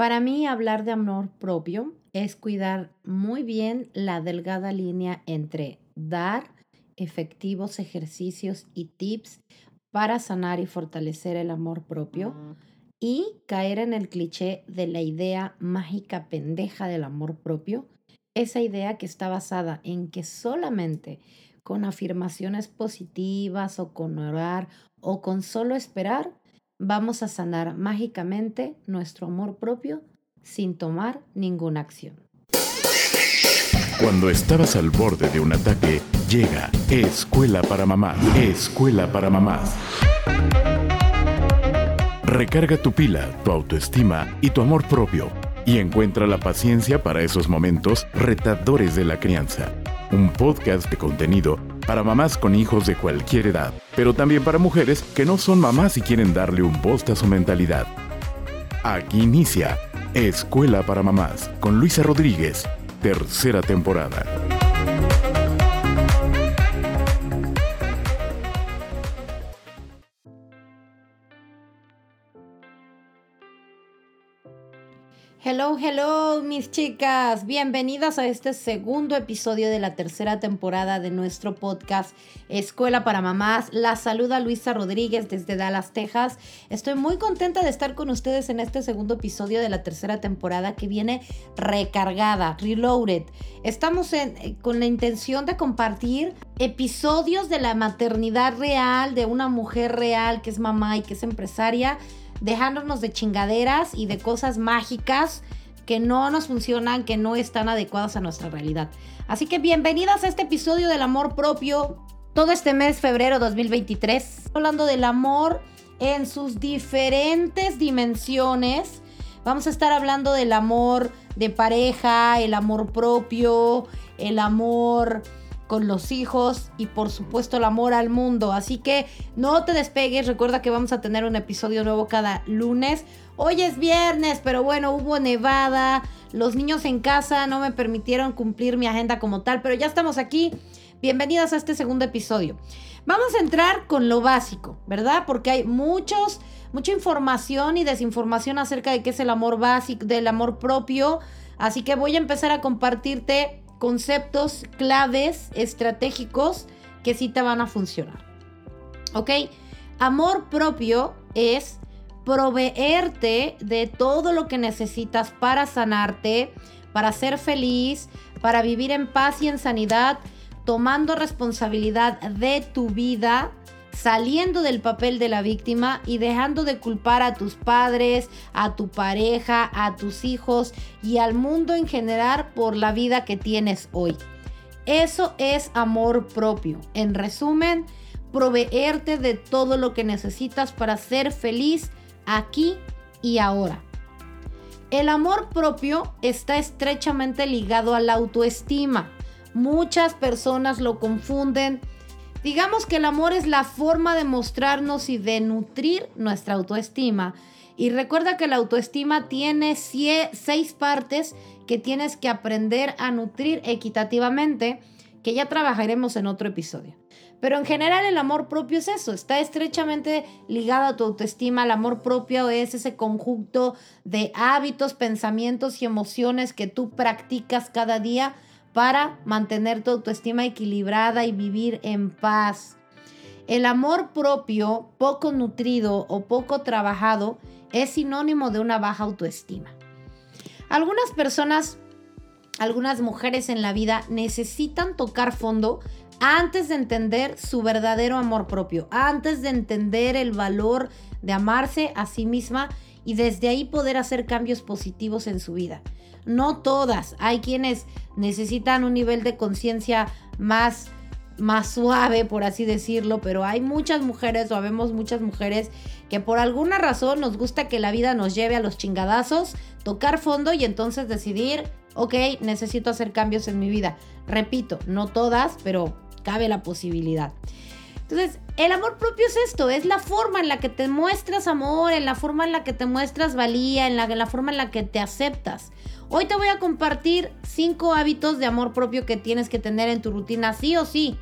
Para mí hablar de amor propio es cuidar muy bien la delgada línea entre dar efectivos ejercicios y tips para sanar y fortalecer el amor propio y caer en el cliché de la idea mágica pendeja del amor propio, esa idea que está basada en que solamente con afirmaciones positivas o con orar o con solo esperar vamos a sanar mágicamente nuestro amor propio sin tomar ninguna acción. Cuando estabas al borde de un ataque, llega Escuela para Mamás. Escuela para Mamás. Recarga tu pila, tu autoestima y tu amor propio y encuentra la paciencia para esos momentos retadores de la crianza. Un podcast de contenido para mamás con hijos de cualquier edad, pero también para mujeres que no son mamás y quieren darle un post a su mentalidad. Aquí inicia Escuela para Mamás con Luisa Rodríguez, tercera temporada. Hello, hello, mis chicas. Bienvenidas a este segundo episodio de la tercera temporada de nuestro podcast Escuela para Mamás. La saluda Luisa Rodríguez desde Dallas, Texas. Estoy muy contenta de estar con ustedes en este segundo episodio de la tercera temporada que viene recargada, reloaded. Estamos eh, con la intención de compartir episodios de la maternidad real, de una mujer real que es mamá y que es empresaria dejándonos de chingaderas y de cosas mágicas que no nos funcionan, que no están adecuadas a nuestra realidad. Así que bienvenidas a este episodio del amor propio, todo este mes, febrero 2023, hablando del amor en sus diferentes dimensiones. Vamos a estar hablando del amor de pareja, el amor propio, el amor con los hijos y por supuesto el amor al mundo. Así que no te despegues, recuerda que vamos a tener un episodio nuevo cada lunes. Hoy es viernes, pero bueno, hubo nevada, los niños en casa no me permitieron cumplir mi agenda como tal, pero ya estamos aquí. Bienvenidos a este segundo episodio. Vamos a entrar con lo básico, ¿verdad? Porque hay muchos, mucha información y desinformación acerca de qué es el amor básico, del amor propio. Así que voy a empezar a compartirte conceptos claves estratégicos que sí te van a funcionar. ¿Ok? Amor propio es proveerte de todo lo que necesitas para sanarte, para ser feliz, para vivir en paz y en sanidad, tomando responsabilidad de tu vida saliendo del papel de la víctima y dejando de culpar a tus padres, a tu pareja, a tus hijos y al mundo en general por la vida que tienes hoy. Eso es amor propio. En resumen, proveerte de todo lo que necesitas para ser feliz aquí y ahora. El amor propio está estrechamente ligado a la autoestima. Muchas personas lo confunden Digamos que el amor es la forma de mostrarnos y de nutrir nuestra autoestima. Y recuerda que la autoestima tiene seis partes que tienes que aprender a nutrir equitativamente, que ya trabajaremos en otro episodio. Pero en general el amor propio es eso, está estrechamente ligado a tu autoestima. El amor propio es ese conjunto de hábitos, pensamientos y emociones que tú practicas cada día para mantener tu autoestima equilibrada y vivir en paz. El amor propio poco nutrido o poco trabajado es sinónimo de una baja autoestima. Algunas personas, algunas mujeres en la vida necesitan tocar fondo antes de entender su verdadero amor propio, antes de entender el valor de amarse a sí misma y desde ahí poder hacer cambios positivos en su vida. No todas, hay quienes necesitan un nivel de conciencia más más suave, por así decirlo, pero hay muchas mujeres o habemos muchas mujeres que por alguna razón nos gusta que la vida nos lleve a los chingadazos, tocar fondo y entonces decidir, ok, necesito hacer cambios en mi vida. Repito, no todas, pero cabe la posibilidad. Entonces, el amor propio es esto, es la forma en la que te muestras amor, en la forma en la que te muestras valía, en la, en la forma en la que te aceptas. Hoy te voy a compartir cinco hábitos de amor propio que tienes que tener en tu rutina, sí o sí.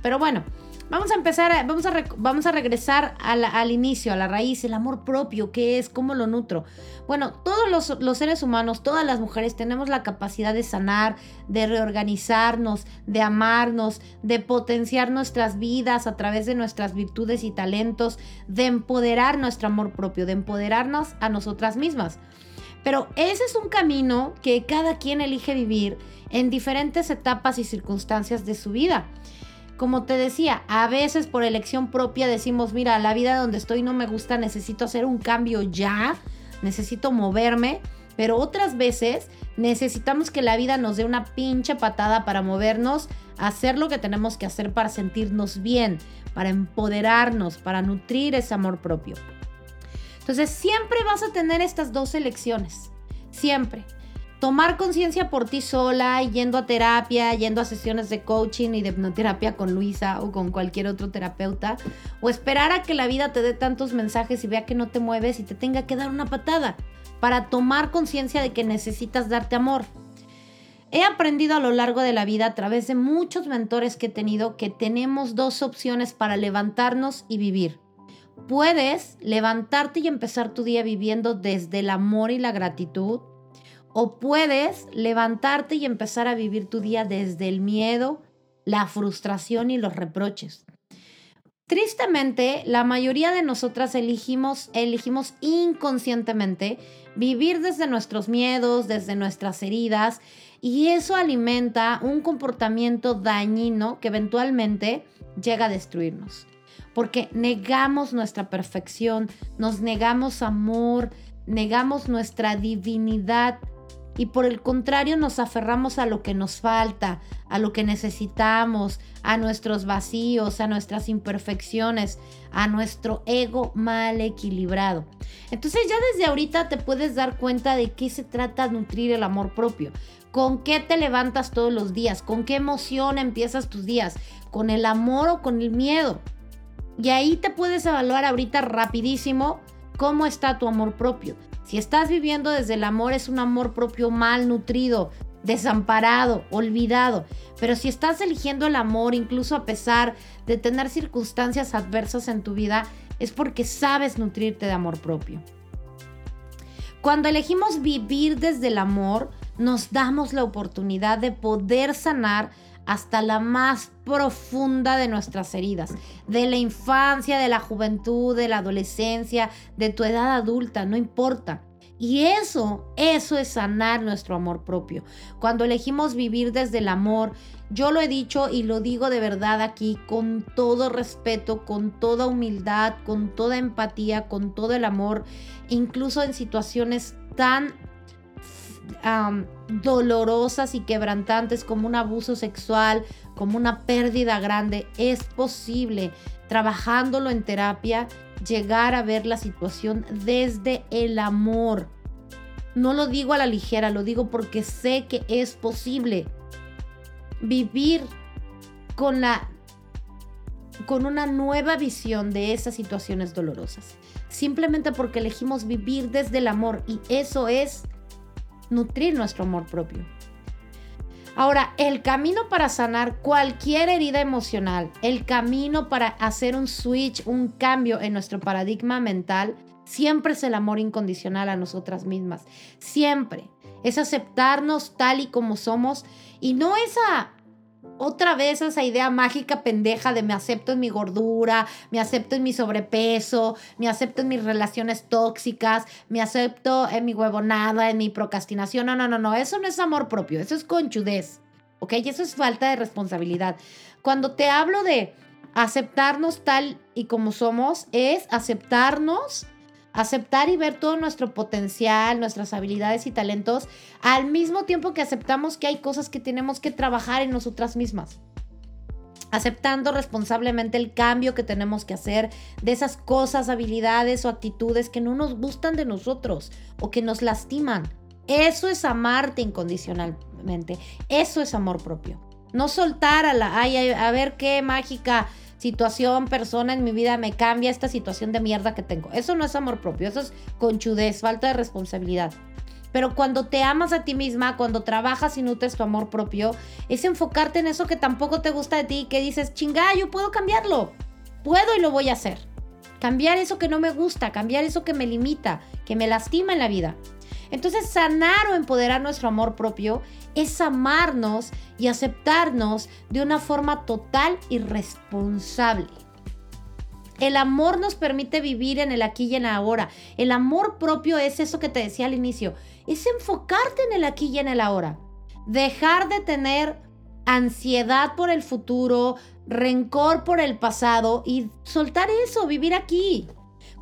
Pero bueno, Vamos a empezar, vamos, a vamos a regresar al inicio, a la raíz, el amor propio, qué es, cómo lo nutro. Bueno, todos los, los, seres humanos, todas las mujeres tenemos la capacidad de sanar, de reorganizarnos, de amarnos, de potenciar nuestras vidas a través de nuestras virtudes y talentos, de empoderar nuestro amor propio, de empoderarnos a nosotras mismas. Pero ese es un camino que cada quien elige vivir en diferentes etapas y circunstancias de su vida como te decía, a veces por elección propia decimos, mira, la vida donde estoy no me gusta, necesito hacer un cambio ya, necesito moverme, pero otras veces necesitamos que la vida nos dé una pinche patada para movernos, hacer lo que tenemos que hacer para sentirnos bien, para empoderarnos, para nutrir ese amor propio. Entonces siempre vas a tener estas dos elecciones, siempre tomar conciencia por ti sola, yendo a terapia, yendo a sesiones de coaching y de hipnoterapia con Luisa o con cualquier otro terapeuta, o esperar a que la vida te dé tantos mensajes y vea que no te mueves y te tenga que dar una patada para tomar conciencia de que necesitas darte amor. He aprendido a lo largo de la vida a través de muchos mentores que he tenido que tenemos dos opciones para levantarnos y vivir. Puedes levantarte y empezar tu día viviendo desde el amor y la gratitud o puedes levantarte y empezar a vivir tu día desde el miedo, la frustración y los reproches. Tristemente, la mayoría de nosotras elegimos, elegimos inconscientemente vivir desde nuestros miedos, desde nuestras heridas, y eso alimenta un comportamiento dañino que eventualmente llega a destruirnos. Porque negamos nuestra perfección, nos negamos amor, negamos nuestra divinidad y por el contrario nos aferramos a lo que nos falta, a lo que necesitamos, a nuestros vacíos, a nuestras imperfecciones, a nuestro ego mal equilibrado. Entonces ya desde ahorita te puedes dar cuenta de qué se trata nutrir el amor propio. ¿Con qué te levantas todos los días? ¿Con qué emoción empiezas tus días? ¿Con el amor o con el miedo? Y ahí te puedes evaluar ahorita rapidísimo cómo está tu amor propio. Si estás viviendo desde el amor, es un amor propio mal nutrido, desamparado, olvidado. Pero si estás eligiendo el amor, incluso a pesar de tener circunstancias adversas en tu vida, es porque sabes nutrirte de amor propio. Cuando elegimos vivir desde el amor, nos damos la oportunidad de poder sanar hasta la más profunda de nuestras heridas, de la infancia, de la juventud, de la adolescencia, de tu edad adulta, no importa. Y eso, eso es sanar nuestro amor propio. Cuando elegimos vivir desde el amor, yo lo he dicho y lo digo de verdad aquí con todo respeto, con toda humildad, con toda empatía, con todo el amor, incluso en situaciones tan dolorosas y quebrantantes como un abuso sexual, como una pérdida grande, es posible, trabajándolo en terapia, llegar a ver la situación desde el amor. No lo digo a la ligera, lo digo porque sé que es posible vivir con la con una nueva visión de esas situaciones dolorosas. Simplemente porque elegimos vivir desde el amor y eso es nutrir nuestro amor propio. Ahora, el camino para sanar cualquier herida emocional, el camino para hacer un switch, un cambio en nuestro paradigma mental, siempre es el amor incondicional a nosotras mismas. Siempre. Es aceptarnos tal y como somos y no esa otra vez esa idea mágica pendeja de me acepto en mi gordura, me acepto en mi sobrepeso, me acepto en mis relaciones tóxicas, me acepto en mi huevonada, en mi procrastinación. No, no, no, no, eso no es amor propio, eso es conchudez, ¿ok? Y eso es falta de responsabilidad. Cuando te hablo de aceptarnos tal y como somos, es aceptarnos aceptar y ver todo nuestro potencial, nuestras habilidades y talentos, al mismo tiempo que aceptamos que hay cosas que tenemos que trabajar en nosotras mismas. Aceptando responsablemente el cambio que tenemos que hacer de esas cosas, habilidades o actitudes que no nos gustan de nosotros o que nos lastiman. Eso es amarte incondicionalmente. Eso es amor propio. No soltar a la, ay, a ver qué mágica situación, persona en mi vida me cambia esta situación de mierda que tengo. Eso no es amor propio, eso es conchudez, falta de responsabilidad. Pero cuando te amas a ti misma, cuando trabajas y nutres tu amor propio, es enfocarte en eso que tampoco te gusta de ti, que dices, chinga, yo puedo cambiarlo. Puedo y lo voy a hacer. Cambiar eso que no me gusta, cambiar eso que me limita, que me lastima en la vida. Entonces, sanar o empoderar nuestro amor propio es amarnos y aceptarnos de una forma total y responsable. El amor nos permite vivir en el aquí y en el ahora. El amor propio es eso que te decía al inicio, es enfocarte en el aquí y en el ahora. Dejar de tener ansiedad por el futuro, rencor por el pasado y soltar eso, vivir aquí.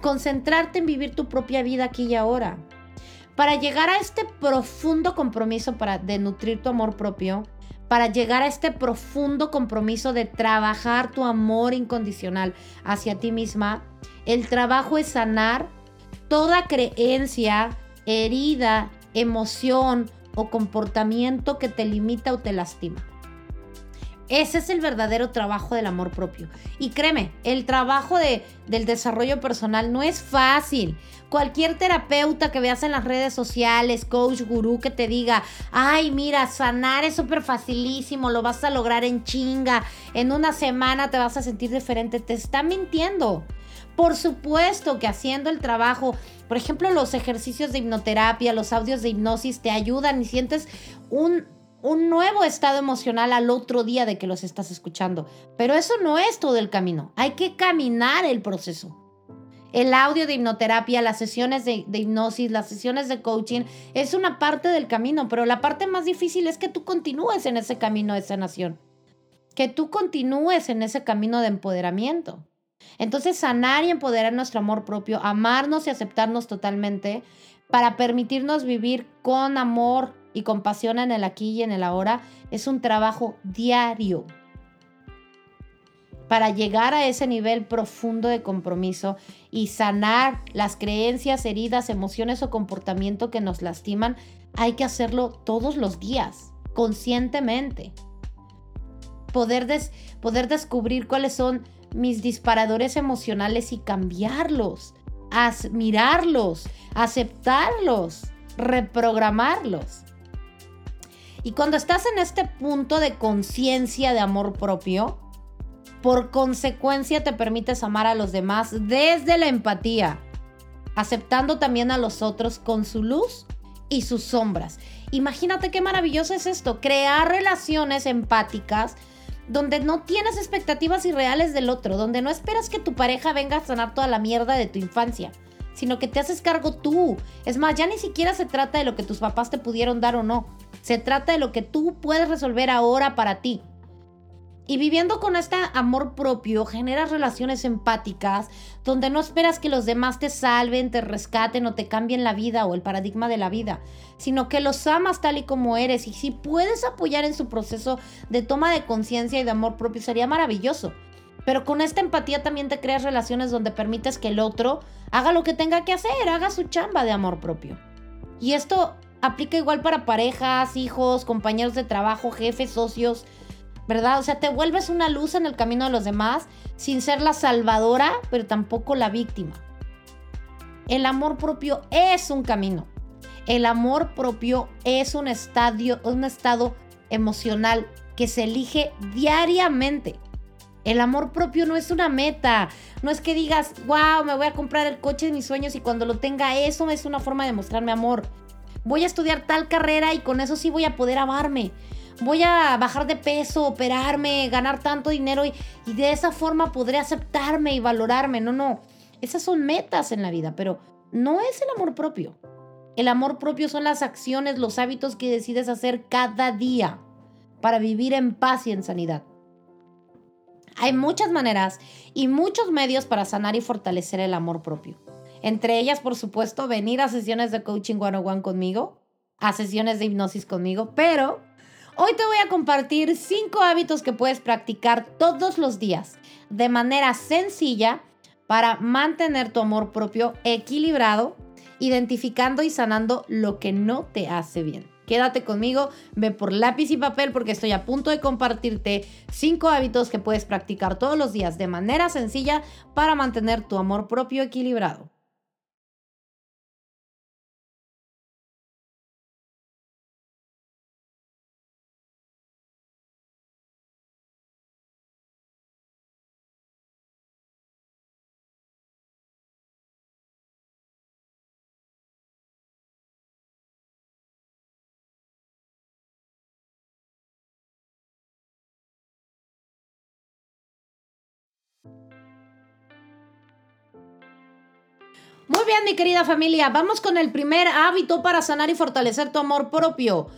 Concentrarte en vivir tu propia vida aquí y ahora. Para llegar a este profundo compromiso para, de nutrir tu amor propio, para llegar a este profundo compromiso de trabajar tu amor incondicional hacia ti misma, el trabajo es sanar toda creencia, herida, emoción o comportamiento que te limita o te lastima. Ese es el verdadero trabajo del amor propio. Y créeme, el trabajo de, del desarrollo personal no es fácil. Cualquier terapeuta que veas en las redes sociales, coach, gurú, que te diga, ay, mira, sanar es súper facilísimo, lo vas a lograr en chinga, en una semana te vas a sentir diferente, te está mintiendo. Por supuesto que haciendo el trabajo, por ejemplo, los ejercicios de hipnoterapia, los audios de hipnosis te ayudan y sientes un un nuevo estado emocional al otro día de que los estás escuchando. Pero eso no es todo el camino. Hay que caminar el proceso. El audio de hipnoterapia, las sesiones de, hipnosis, las sesiones de coaching, es una parte del camino, pero la parte más difícil es que tú continúes en ese camino de sanación, que tú continúes en ese camino de empoderamiento. Entonces, sanar y empoderar nuestro amor propio, amarnos y aceptarnos totalmente para permitirnos vivir con amor, y compasión en el aquí y en el ahora es un trabajo diario para llegar a ese nivel profundo de compromiso y sanar las creencias, heridas, emociones o comportamiento que nos lastiman, hay que hacerlo todos los días, conscientemente. Poder, poder descubrir cuáles son mis disparadores emocionales y cambiarlos, admirarlos, aceptarlos, reprogramarlos. Y cuando estás en este punto de conciencia de amor propio, por consecuencia te permites amar a los demás desde la empatía, aceptando también a los otros con su luz y sus sombras. Imagínate qué maravilloso es esto, crear relaciones empáticas donde no tienes expectativas irreales del otro, donde no esperas que tu pareja venga a sanar toda la mierda de tu infancia, sino que te haces cargo tú. Es más, ya ni siquiera se trata de lo que tus papás te pudieron dar o no, se trata de lo que tú puedes resolver ahora para ti. Y viviendo con este amor propio, generas relaciones empáticas donde no esperas que los demás te salven, te rescaten o te cambien la vida o el paradigma de la vida, sino que los amas tal y como eres y si puedes apoyar en su proceso de toma de conciencia y de amor propio sería maravilloso. Pero con esta empatía también te creas relaciones donde permites que el otro haga lo que tenga que hacer, haga su chamba de amor propio. Y esto aplica igual para parejas, hijos, compañeros de trabajo, jefes, socios, ¿verdad? O sea, te vuelves una luz en el camino de los demás sin ser la salvadora, pero tampoco la víctima. El amor propio es un camino. El amor propio es un estadio, un estado emocional que se elige diariamente. El amor propio no es una meta. No es que digas, wow, me voy a comprar el coche de mis sueños y cuando lo tenga eso es una forma de mostrarme amor voy a estudiar tal carrera y con eso sí voy a poder amarme. Voy a bajar de peso, operarme, ganar tanto dinero y, de esa forma podré aceptarme y valorarme. No, no. Esas son metas en la vida, pero no es el amor propio. El amor propio son las acciones, los hábitos que decides hacer cada día para vivir en paz y en sanidad. Hay muchas maneras y muchos medios para sanar y fortalecer el amor propio. Entre ellas, por supuesto, venir a sesiones de coaching one-on-one conmigo, a sesiones de hipnosis conmigo, pero hoy te voy a compartir cinco hábitos que puedes practicar todos los días de manera sencilla para mantener tu amor propio equilibrado, identificando y sanando lo que no te hace bien. Quédate conmigo, ve por lápiz y papel porque estoy a punto de compartirte cinco hábitos que puedes practicar todos los días de manera sencilla para mantener tu amor propio equilibrado. Muy bien, mi querida familia, vamos con el primer hábito para sanar y fortalecer tu amor propio.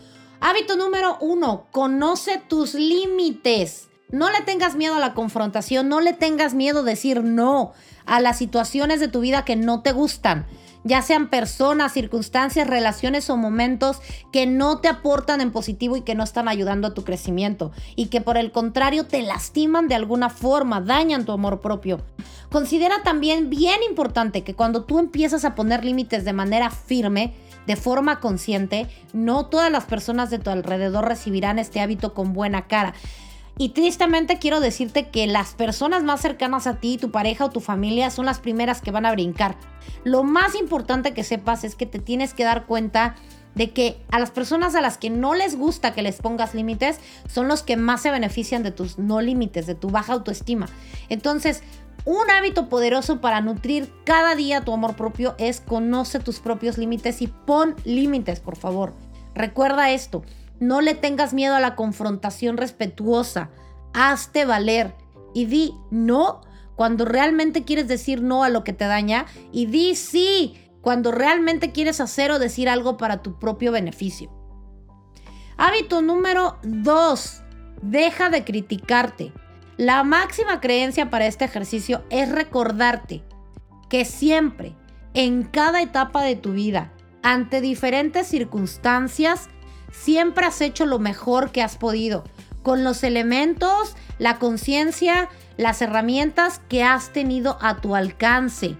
Hábito número uno, conoce tus límites. No le tengas miedo a la confrontación, no le tengas miedo a decir no a las situaciones de tu vida que no te gustan ya sean personas, circunstancias, relaciones o momentos que no te aportan en positivo y que no están ayudando a tu crecimiento y que por el contrario te lastiman de alguna forma, dañan tu amor propio. Considera también bien importante que cuando tú empiezas a poner límites de manera firme, de forma consciente, no todas las personas de tu alrededor recibirán este hábito con buena cara. Y tristemente quiero decirte que las personas más cercanas a ti, tu pareja o tu familia, son las primeras que van a brincar. Lo más importante que sepas es que te tienes que dar cuenta de que a las personas a las que no les gusta que les pongas límites son los que más se benefician de tus no límites, de tu baja autoestima. Entonces, un hábito poderoso para nutrir cada día tu amor propio es conoce tus propios límites y pon límites, por favor. Recuerda esto, no le tengas miedo a la confrontación respetuosa. Hazte valer y di no cuando realmente quieres decir no a lo que te daña y di sí cuando realmente quieres hacer o decir algo para tu propio beneficio. Hábito número 2. Deja de criticarte. La máxima creencia para este ejercicio es recordarte que siempre, en cada etapa de tu vida, ante diferentes circunstancias, siempre has hecho lo mejor que has podido, con los elementos, la conciencia, las herramientas que has tenido a tu alcance.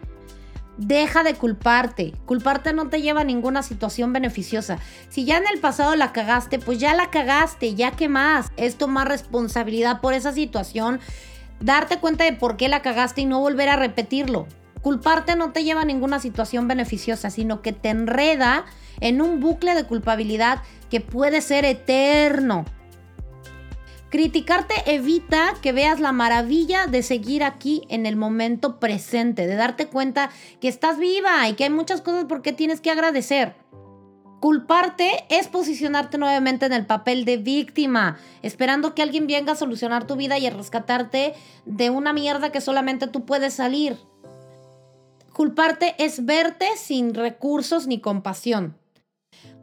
Deja de culparte. Culparte no te lleva a ninguna situación beneficiosa. Si ya en el pasado la cagaste, pues ya la cagaste, ya que más. Es tomar responsabilidad por esa situación, darte cuenta de por qué la cagaste y no volver a repetirlo. Culparte no te lleva a ninguna situación beneficiosa, sino que te enreda en un bucle de culpabilidad que puede ser eterno. Criticarte evita que veas la maravilla de seguir aquí en el momento presente, de darte cuenta que estás viva y que hay muchas cosas por qué tienes que agradecer. Culparte es posicionarte nuevamente en el papel de víctima, esperando que alguien venga a solucionar tu vida y a rescatarte de una mierda que solamente tú puedes salir. Culparte es verte sin recursos ni compasión.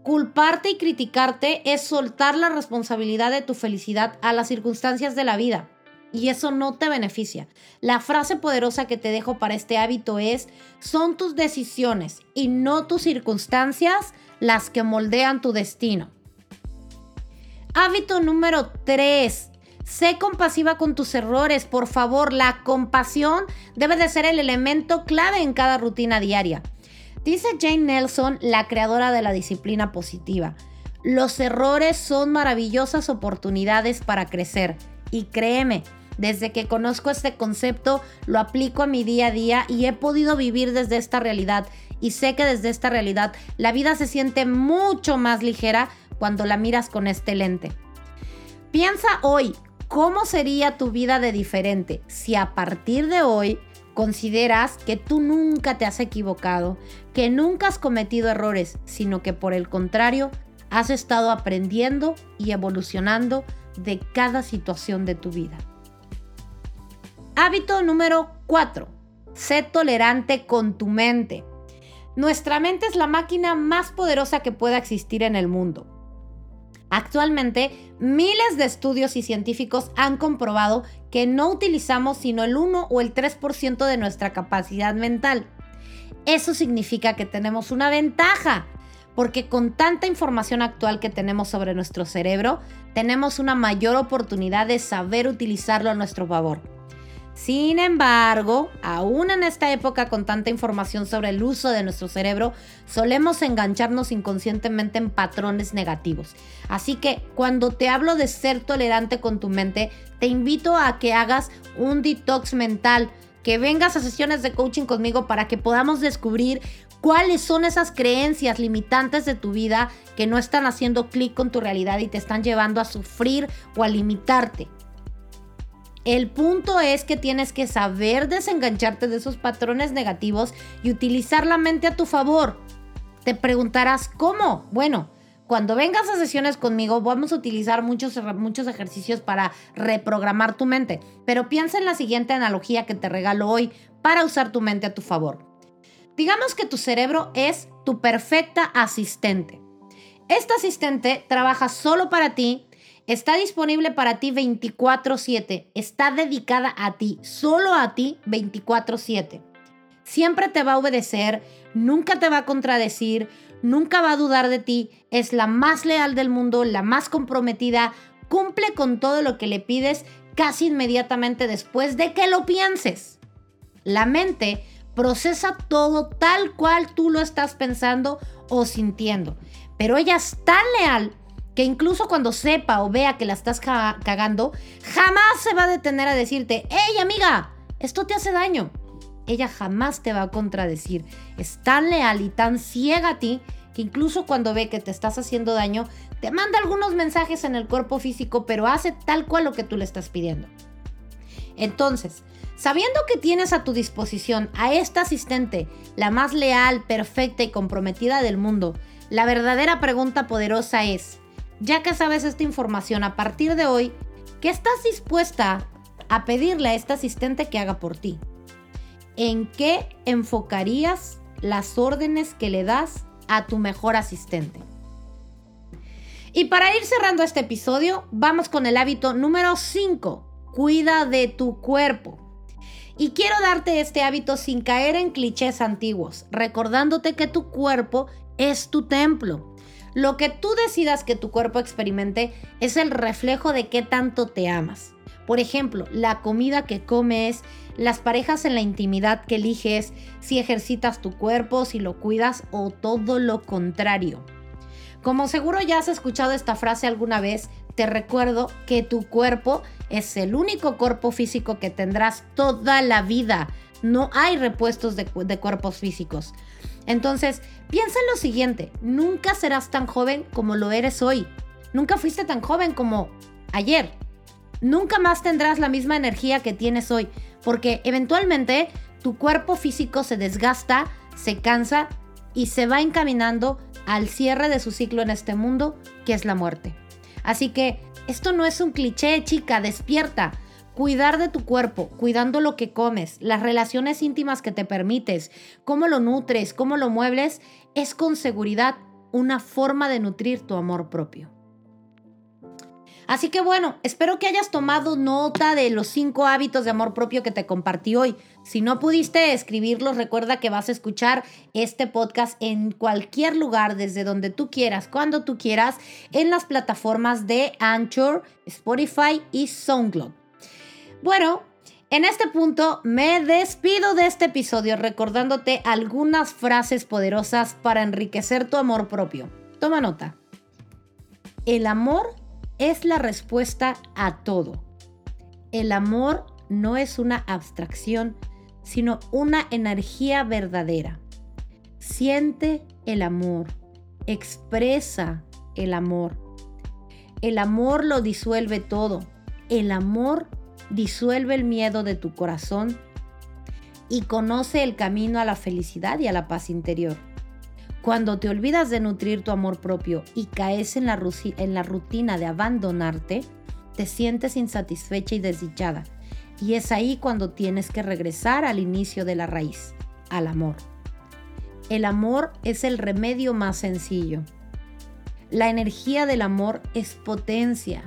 Culparte y criticarte es soltar la responsabilidad de tu felicidad a las circunstancias de la vida. Y eso no te beneficia. La frase poderosa que te dejo para este hábito es, son tus decisiones y no tus circunstancias las que moldean tu destino. Hábito número 3. Sé compasiva con tus errores, por favor. La compasión debe de ser el elemento clave en cada rutina diaria. Dice Jane Nelson, la creadora de la disciplina positiva, los errores son maravillosas oportunidades para crecer. Y créeme, desde que conozco este concepto, lo aplico a mi día a día y he podido vivir desde esta realidad. Y sé que desde esta realidad la vida se siente mucho más ligera cuando la miras con este lente. Piensa hoy, ¿cómo sería tu vida de diferente si a partir de hoy consideras que tú nunca te has equivocado, que nunca has cometido errores, sino que por el contrario, has estado aprendiendo y evolucionando de cada situación de tu vida. Hábito número 4. Sé tolerante con tu mente. Nuestra mente es la máquina más poderosa que pueda existir en el mundo. Actualmente, miles de estudios y científicos han comprobado que no utilizamos sino el 1 o el 3% de nuestra capacidad mental. Eso significa que tenemos una ventaja, porque con tanta información actual que tenemos sobre nuestro cerebro, tenemos una mayor oportunidad de saber utilizarlo a nuestro favor. Sin embargo, aún en esta época con tanta información sobre el uso de nuestro cerebro, solemos engancharnos inconscientemente en patrones negativos. Así que cuando te hablo de ser tolerante con tu mente, te invito a que hagas un detox mental, que vengas a sesiones de coaching conmigo para que podamos descubrir cuáles son esas creencias limitantes de tu vida que no están haciendo clic con tu realidad y te están llevando a sufrir o a limitarte. El punto es que tienes que saber desengancharte de esos patrones negativos y utilizar la mente a tu favor. Te preguntarás, ¿cómo? Bueno, cuando vengas a sesiones conmigo vamos a utilizar muchos, muchos ejercicios para reprogramar tu mente, pero piensa en la siguiente analogía que te regalo hoy para usar tu mente a tu favor. Digamos que tu cerebro es tu perfecta asistente. Esta asistente trabaja solo para ti, está disponible para ti 24/7, está dedicada a ti, solo a ti 24/7. Siempre te va a obedecer, nunca te va a contradecir, nunca va a dudar de ti, es la más leal del mundo, la más comprometida, cumple con todo lo que le pides casi inmediatamente después de que lo pienses. La mente procesa todo tal cual tú lo estás pensando o sintiendo, pero ella es tan leal que incluso cuando sepa o vea que la estás cagando, jamás se va a detener a decirte, hey amiga, esto te hace daño. Ella jamás te va a contradecir. Es tan leal y tan ciega a ti que incluso cuando ve que te estás haciendo daño, te manda algunos mensajes en el cuerpo físico, pero hace tal cual lo que tú le estás pidiendo. Entonces, sabiendo que tienes a tu disposición a esta asistente, la más leal, perfecta y comprometida del mundo, la verdadera pregunta poderosa es, ya que sabes esta información a partir de hoy, ¿qué estás dispuesta a pedirle a esta asistente que haga por ti? ¿En qué enfocarías las órdenes que le das a tu mejor asistente. Y para ir cerrando este episodio, vamos con el hábito número 5. Cuida de tu cuerpo. Y quiero darte este hábito sin caer en clichés antiguos, recordándote que tu cuerpo es tu templo. Lo que tú decidas que tu cuerpo experimente es el reflejo de qué tanto te amas. Por ejemplo, la comida que comes, las parejas en la intimidad que eliges, si ejercitas tu cuerpo, si lo cuidas o todo lo contrario. Como seguro ya has escuchado esta frase alguna vez, te recuerdo que tu cuerpo es el único cuerpo físico que tendrás toda la vida. No hay repuestos de, cuerpos físicos. Entonces, piensa en lo siguiente, nunca serás tan joven como lo eres hoy. Nunca fuiste tan joven como ayer. Nunca más tendrás la misma energía que tienes hoy, porque eventualmente tu cuerpo físico se desgasta, se cansa y se va encaminando al cierre de su ciclo en este mundo, que es la muerte. Así que esto no es un cliché, chica, despierta. Cuidar de tu cuerpo, cuidando lo que comes, las relaciones íntimas que te permites, cómo lo nutres, cómo lo muebles, es con seguridad una forma de nutrir tu amor propio. Así que bueno, espero que hayas tomado nota de los cinco hábitos de amor propio que te compartí hoy. Si no pudiste escribirlos, recuerda que vas a escuchar este podcast en cualquier lugar, desde donde tú quieras, cuando tú quieras, en las plataformas de Anchor, Spotify y SoundCloud. Bueno, en este punto me despido de este episodio recordándote algunas frases poderosas para enriquecer tu amor propio. Toma nota. El amor es la respuesta a todo. El amor no es una abstracción, sino una energía verdadera. Siente el amor, expresa el amor. El amor lo disuelve todo. El amor disuelve el miedo de tu corazón y conoce el camino a la felicidad y a la paz interior. Cuando te olvidas de nutrir tu amor propio y caes en la, en la rutina de abandonarte, te sientes insatisfecha y desdichada. Y es ahí cuando tienes que regresar al inicio de la raíz, al amor. El amor es el remedio más sencillo. La energía del amor es potencia.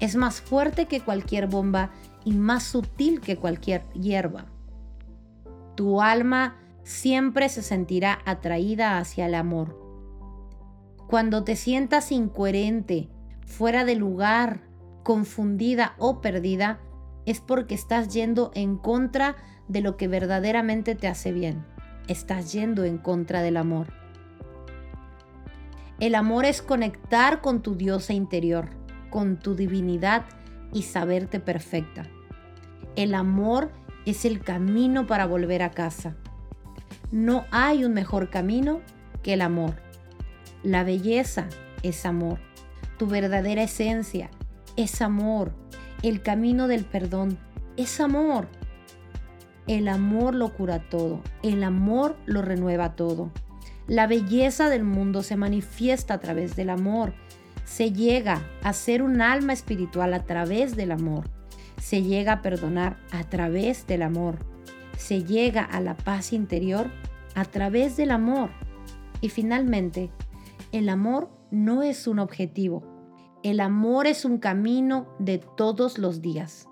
Es más fuerte que cualquier bomba y más sutil que cualquier hierba. Tu alma siempre se sentirá atraída hacia el amor. Cuando te sientas incoherente, fuera de lugar, confundida o perdida, es porque estás yendo en contra de lo que verdaderamente te hace bien. Estás yendo en contra del amor. El amor es conectar con tu diosa interior, con tu divinidad y saberte perfecta. El amor es el camino para volver a casa. No hay un mejor camino que el amor. La belleza es amor. Tu verdadera esencia es amor. El camino del perdón es amor. El amor lo cura todo. El amor lo renueva todo. La belleza del mundo se manifiesta a través del amor. Se llega a ser un alma espiritual a través del amor. Se llega a perdonar a través del amor. Se llega a la paz interior a través del amor. Y finalmente, el amor no es un objetivo. El amor es un camino de todos los días.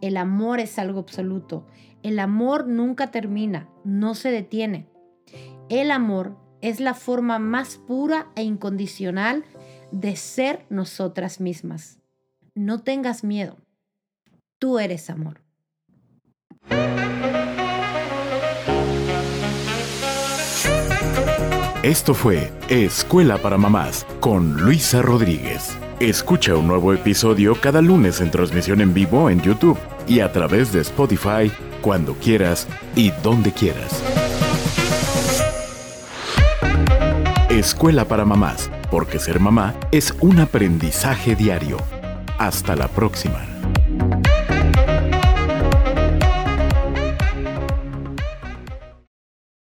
El amor es algo absoluto. El amor nunca termina, no se detiene. El amor es la forma más pura e incondicional de ser nosotras mismas. No tengas miedo. Tú eres amor. Esto fue Escuela para Mamás con Luisa Rodríguez. Escucha un nuevo episodio cada lunes en transmisión en vivo en YouTube y a través de Spotify cuando quieras y donde quieras. Escuela para Mamás, porque ser mamá es un aprendizaje diario. Hasta la próxima.